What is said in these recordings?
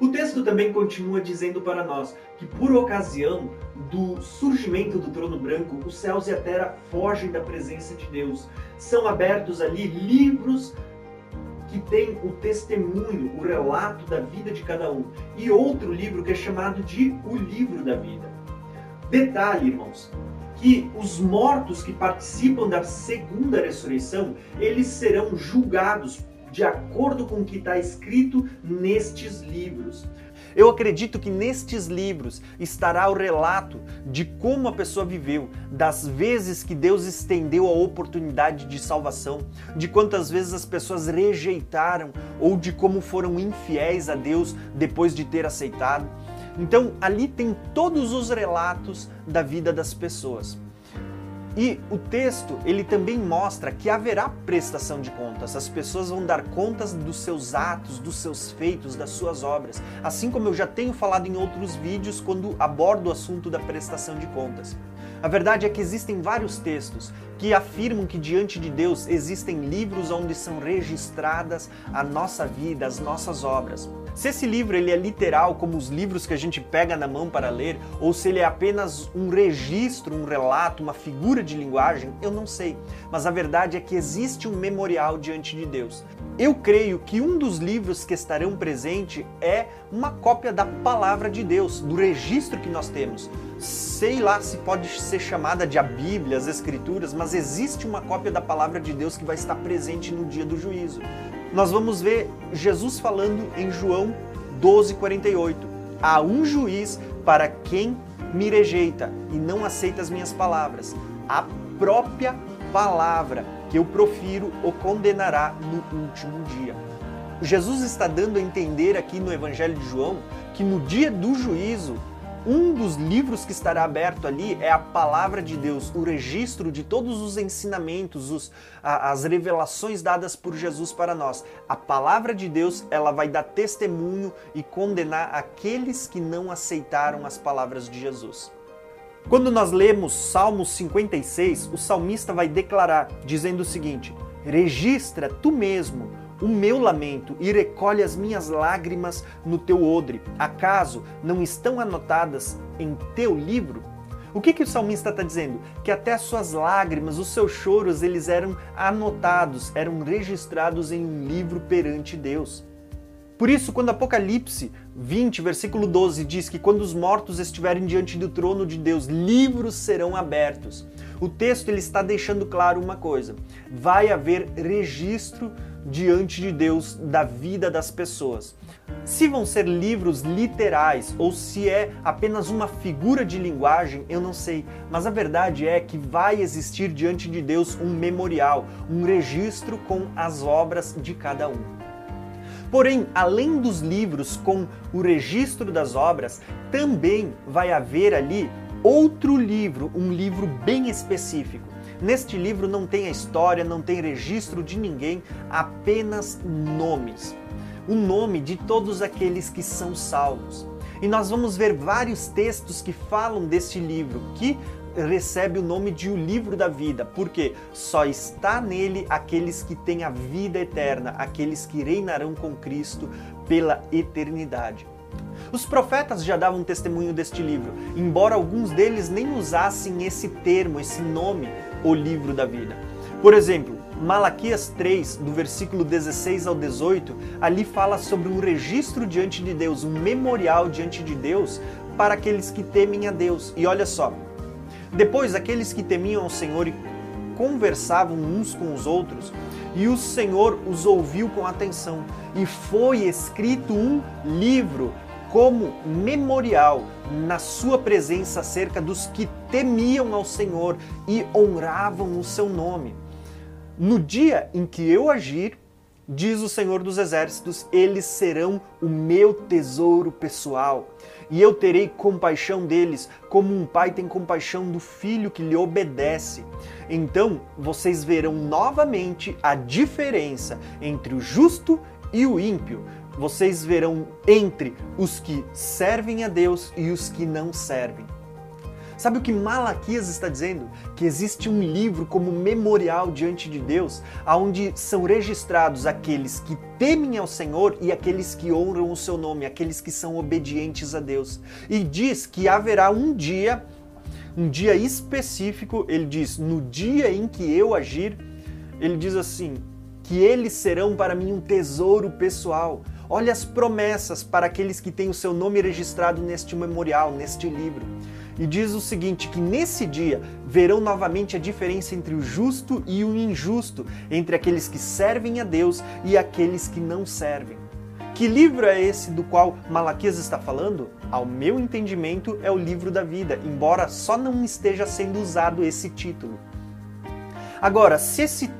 O texto também continua dizendo para nós que, por ocasião do surgimento do trono branco, os céus e a terra fogem da presença de Deus. São abertos ali livros que têm o testemunho, o relato da vida de cada um, e outro livro que é chamado de o livro da vida. Detalhe, irmãos, que os mortos que participam da segunda ressurreição, eles serão julgados de acordo com o que está escrito nestes livros. Eu acredito que nestes livros estará o relato de como a pessoa viveu, das vezes que Deus estendeu a oportunidade de salvação, de quantas vezes as pessoas rejeitaram ou de como foram infiéis a Deus depois de ter aceitado. Então, ali tem todos os relatos da vida das pessoas. E o texto, ele também mostra que haverá prestação de contas. As pessoas vão dar contas dos seus atos, dos seus feitos, das suas obras. Assim como eu já tenho falado em outros vídeos quando abordo o assunto da prestação de contas. A verdade é que existem vários textos que afirmam que diante de Deus existem livros onde são registradas a nossa vida, as nossas obras. Se esse livro ele é literal, como os livros que a gente pega na mão para ler, ou se ele é apenas um registro, um relato, uma figura de linguagem, eu não sei. Mas a verdade é que existe um memorial diante de Deus. Eu creio que um dos livros que estarão presente é uma cópia da palavra de Deus, do registro que nós temos. Sei lá se pode ser chamada de a Bíblia, as Escrituras, mas existe uma cópia da palavra de Deus que vai estar presente no dia do juízo nós vamos ver Jesus falando em João 12:48. Há um juiz para quem me rejeita e não aceita as minhas palavras. A própria palavra que eu profiro o condenará no último dia. Jesus está dando a entender aqui no Evangelho de João que no dia do juízo um dos livros que estará aberto ali é a palavra de Deus, o registro de todos os ensinamentos, os, a, as revelações dadas por Jesus para nós. A palavra de Deus ela vai dar testemunho e condenar aqueles que não aceitaram as palavras de Jesus. Quando nós lemos Salmos 56, o salmista vai declarar, dizendo o seguinte: Registra tu mesmo o meu lamento e recolhe as minhas lágrimas no teu odre. Acaso não estão anotadas em teu livro? O que, que o salmista está dizendo? Que até as suas lágrimas, os seus choros, eles eram anotados, eram registrados em um livro perante Deus. Por isso, quando Apocalipse 20, versículo 12 diz que quando os mortos estiverem diante do trono de Deus, livros serão abertos. O texto ele está deixando claro uma coisa: vai haver registro diante de Deus da vida das pessoas. Se vão ser livros literais ou se é apenas uma figura de linguagem, eu não sei, mas a verdade é que vai existir diante de Deus um memorial, um registro com as obras de cada um. Porém, além dos livros com o registro das obras, também vai haver ali outro livro, um livro bem específico Neste livro não tem a história, não tem registro de ninguém, apenas nomes. O nome de todos aqueles que são salvos. E nós vamos ver vários textos que falam deste livro, que recebe o nome de o livro da vida, porque só está nele aqueles que têm a vida eterna, aqueles que reinarão com Cristo pela eternidade. Os profetas já davam testemunho deste livro, embora alguns deles nem usassem esse termo, esse nome, o livro da vida. Por exemplo, Malaquias 3, do versículo 16 ao 18, ali fala sobre um registro diante de Deus, um memorial diante de Deus para aqueles que temem a Deus. E olha só, depois aqueles que temiam ao Senhor e conversavam uns com os outros, e o Senhor os ouviu com atenção, e foi escrito um livro como memorial na sua presença acerca dos que temiam ao Senhor e honravam o seu nome. No dia em que eu agir, diz o Senhor dos Exércitos, eles serão o meu tesouro pessoal. E eu terei compaixão deles, como um pai tem compaixão do filho que lhe obedece. Então vocês verão novamente a diferença entre o justo e o ímpio, vocês verão entre os que servem a Deus e os que não servem. Sabe o que Malaquias está dizendo? Que existe um livro como memorial diante de Deus, aonde são registrados aqueles que temem ao Senhor e aqueles que honram o seu nome, aqueles que são obedientes a Deus. E diz que haverá um dia, um dia específico, ele diz: "No dia em que eu agir", ele diz assim: "que eles serão para mim um tesouro pessoal". Olha as promessas para aqueles que têm o seu nome registrado neste memorial, neste livro. E diz o seguinte: que nesse dia verão novamente a diferença entre o justo e o injusto, entre aqueles que servem a Deus e aqueles que não servem. Que livro é esse do qual Malaquias está falando? Ao meu entendimento, é o livro da vida, embora só não esteja sendo usado esse título. Agora, se esse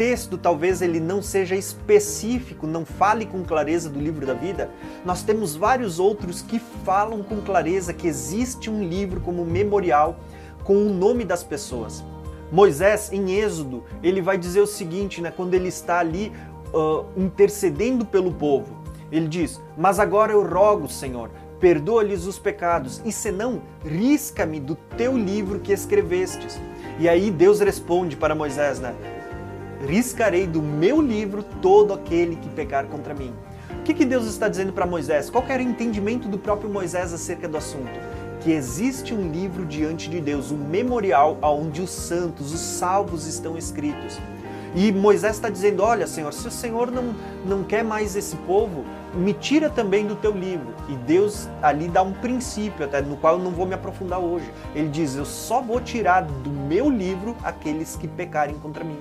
texto talvez ele não seja específico, não fale com clareza do livro da vida, nós temos vários outros que falam com clareza que existe um livro como memorial com o nome das pessoas. Moisés, em Êxodo, ele vai dizer o seguinte, né, quando ele está ali uh, intercedendo pelo povo. Ele diz: Mas agora eu rogo, Senhor, perdoa-lhes os pecados, e senão, risca-me do teu livro que escrevestes. E aí Deus responde para Moisés, né? Riscarei do meu livro todo aquele que pecar contra mim. O que, que Deus está dizendo para Moisés? Qual era o entendimento do próprio Moisés acerca do assunto? Que existe um livro diante de Deus, um memorial onde os santos, os salvos estão escritos. E Moisés está dizendo: Olha, Senhor, se o Senhor não, não quer mais esse povo, me tira também do teu livro. E Deus ali dá um princípio, até no qual eu não vou me aprofundar hoje. Ele diz: Eu só vou tirar do meu livro aqueles que pecarem contra mim.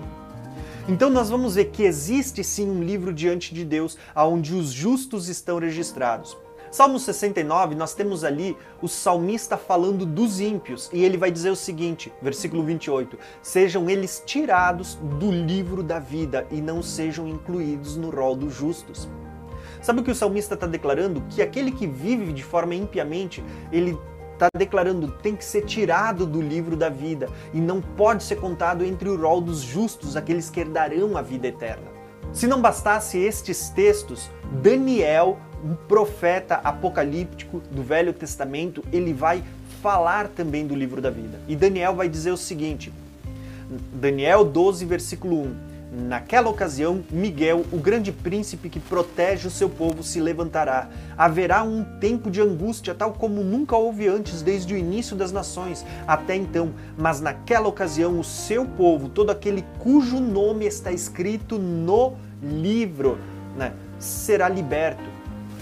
Então nós vamos ver que existe sim um livro diante de Deus onde os justos estão registrados. Salmo 69, nós temos ali o salmista falando dos ímpios, e ele vai dizer o seguinte, versículo 28: Sejam eles tirados do livro da vida e não sejam incluídos no rol dos justos. Sabe o que o salmista está declarando? Que aquele que vive de forma impiamente, ele está declarando tem que ser tirado do livro da vida e não pode ser contado entre o rol dos justos, aqueles que herdarão a vida eterna. Se não bastasse estes textos, Daniel, um profeta apocalíptico do Velho Testamento, ele vai falar também do livro da vida. E Daniel vai dizer o seguinte: Daniel 12, versículo 1. Naquela ocasião, Miguel, o grande príncipe que protege o seu povo, se levantará. Haverá um tempo de angústia, tal como nunca houve antes, desde o início das nações até então. Mas naquela ocasião, o seu povo, todo aquele cujo nome está escrito no livro, né, será liberto.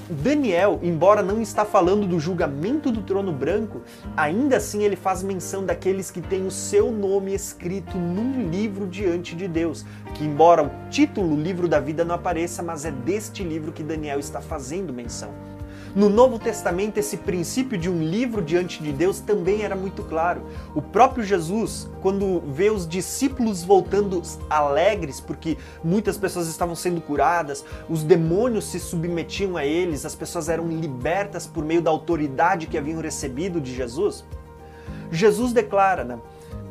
Daniel, embora não está falando do julgamento do trono branco, ainda assim ele faz menção daqueles que têm o seu nome escrito num livro diante de Deus, que embora o título livro da vida não apareça, mas é deste livro que Daniel está fazendo menção. No Novo Testamento, esse princípio de um livro diante de Deus também era muito claro. O próprio Jesus, quando vê os discípulos voltando alegres, porque muitas pessoas estavam sendo curadas, os demônios se submetiam a eles, as pessoas eram libertas por meio da autoridade que haviam recebido de Jesus, Jesus declara, né?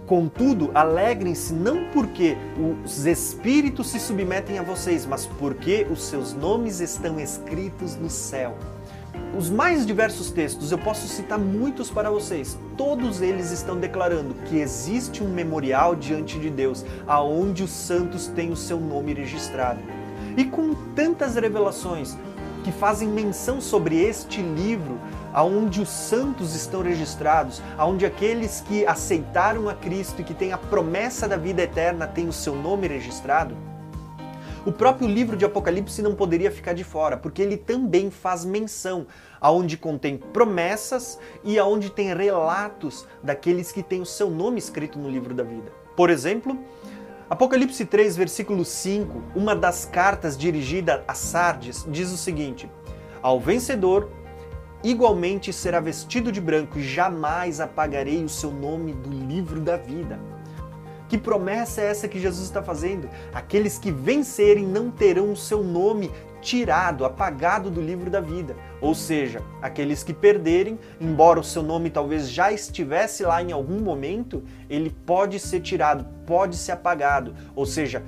Contudo, alegrem-se não porque os espíritos se submetem a vocês, mas porque os seus nomes estão escritos no céu os mais diversos textos, eu posso citar muitos para vocês. Todos eles estão declarando que existe um memorial diante de Deus, aonde os santos têm o seu nome registrado. E com tantas revelações que fazem menção sobre este livro, aonde os santos estão registrados, aonde aqueles que aceitaram a Cristo e que têm a promessa da vida eterna têm o seu nome registrado, o próprio livro de Apocalipse não poderia ficar de fora, porque ele também faz menção aonde contém promessas e aonde tem relatos daqueles que têm o seu nome escrito no livro da vida. Por exemplo, Apocalipse 3, versículo 5, uma das cartas dirigida a Sardes, diz o seguinte: Ao vencedor, igualmente será vestido de branco, e jamais apagarei o seu nome do livro da vida. Que promessa é essa que Jesus está fazendo? Aqueles que vencerem não terão o seu nome tirado, apagado do livro da vida. Ou seja, aqueles que perderem, embora o seu nome talvez já estivesse lá em algum momento, ele pode ser tirado, pode ser apagado. Ou seja,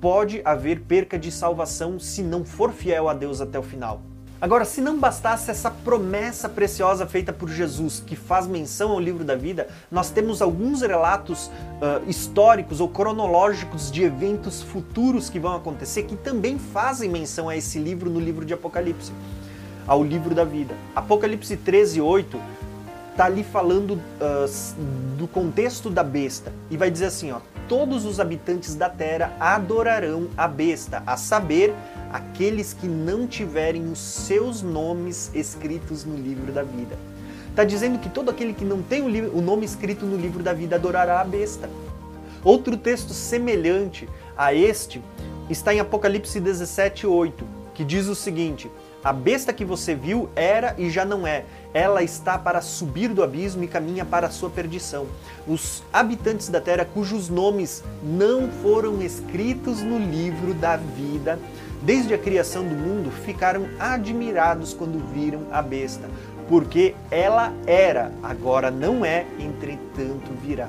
pode haver perca de salvação se não for fiel a Deus até o final. Agora, se não bastasse essa promessa preciosa feita por Jesus, que faz menção ao livro da vida, nós temos alguns relatos uh, históricos ou cronológicos de eventos futuros que vão acontecer que também fazem menção a esse livro no livro de Apocalipse, ao livro da vida. Apocalipse 13, 8 está ali falando uh, do contexto da besta e vai dizer assim: ó, todos os habitantes da terra adorarão a besta, a saber, aqueles que não tiverem os seus nomes escritos no livro da vida. Está dizendo que todo aquele que não tem o, nome escrito no livro da vida adorará a besta. Outro texto semelhante a este está em Apocalipse 17, 8, que diz o seguinte: A besta que você viu era e já não é. Ela está para subir do abismo e caminha para a sua perdição. Os habitantes da terra cujos nomes não foram escritos no livro da vida desde a criação do mundo, ficaram admirados quando viram a besta, porque ela era, agora não é, entretanto virá.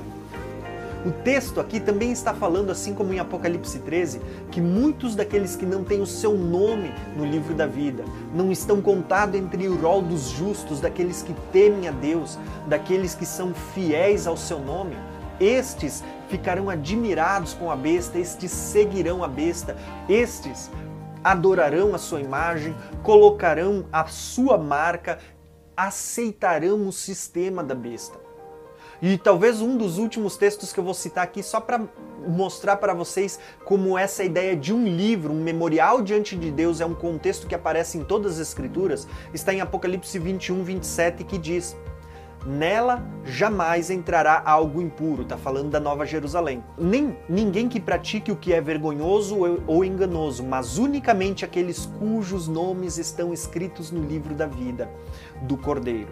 O texto aqui também está falando, assim como em Apocalipse 13, que muitos daqueles que não têm o seu nome no livro da vida, não estão contados entre o rol dos justos, daqueles que temem a Deus, daqueles que são fiéis ao seu nome, estes ficarão admirados com a besta, estes seguirão a besta, estes adorarão a sua imagem, colocarão a sua marca, aceitarão o sistema da besta. E talvez um dos últimos textos que eu vou citar aqui, só para mostrar para vocês como essa ideia de um livro, um memorial diante de Deus, é um contexto que aparece em todas as Escrituras, está em Apocalipse 21, 27, que diz: Nela jamais entrará algo impuro, está falando da Nova Jerusalém. Nem ninguém que pratique o que é vergonhoso ou enganoso, mas unicamente aqueles cujos nomes estão escritos no livro da vida do Cordeiro.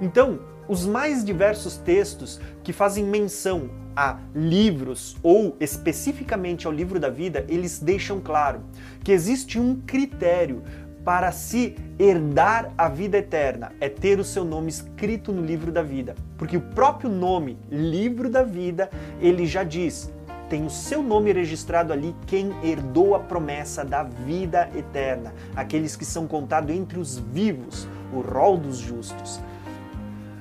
Então, os mais diversos textos que fazem menção a livros ou especificamente ao livro da vida, eles deixam claro que existe um critério para se herdar a vida eterna é ter o seu nome escrito no livro da vida. Porque o próprio nome, livro da vida, ele já diz: tem o seu nome registrado ali quem herdou a promessa da vida eterna, aqueles que são contados entre os vivos, o rol dos justos.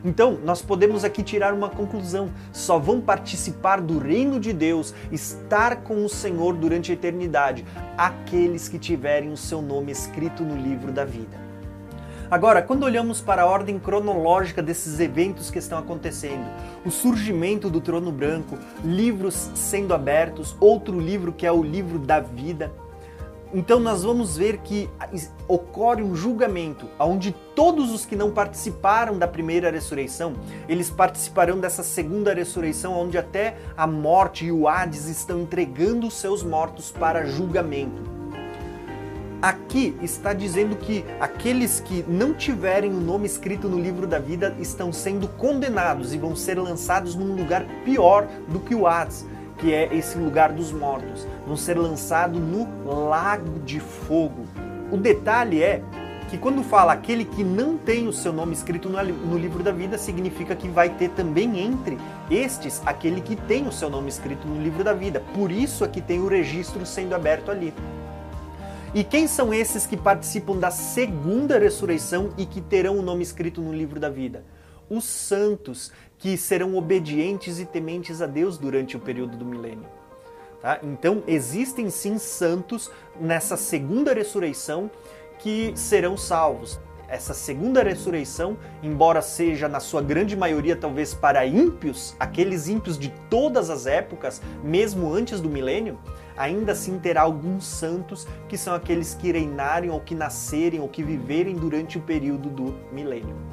Então, nós podemos aqui tirar uma conclusão: só vão participar do reino de Deus, estar com o Senhor durante a eternidade, aqueles que tiverem o seu nome escrito no livro da vida. Agora, quando olhamos para a ordem cronológica desses eventos que estão acontecendo, o surgimento do trono branco, livros sendo abertos, outro livro que é o livro da vida, então nós vamos ver que ocorre um julgamento onde todos os que não participaram da primeira ressurreição, eles participarão dessa segunda ressurreição onde até a morte e o Hades estão entregando os seus mortos para julgamento. Aqui está dizendo que aqueles que não tiverem o nome escrito no livro da vida estão sendo condenados e vão ser lançados num lugar pior do que o Hades que é esse lugar dos mortos, vão ser lançados no lago de fogo. O detalhe é que quando fala aquele que não tem o seu nome escrito no livro da vida, significa que vai ter também entre estes aquele que tem o seu nome escrito no livro da vida. Por isso é que tem o registro sendo aberto ali. E quem são esses que participam da segunda ressurreição e que terão o nome escrito no livro da vida? Os santos que serão obedientes e tementes a Deus durante o período do milênio. Tá? Então, existem sim santos nessa segunda ressurreição que serão salvos. Essa segunda ressurreição, embora seja na sua grande maioria talvez para ímpios, aqueles ímpios de todas as épocas, mesmo antes do milênio, ainda assim terá alguns santos que são aqueles que reinarem ou que nascerem ou que viverem durante o período do milênio.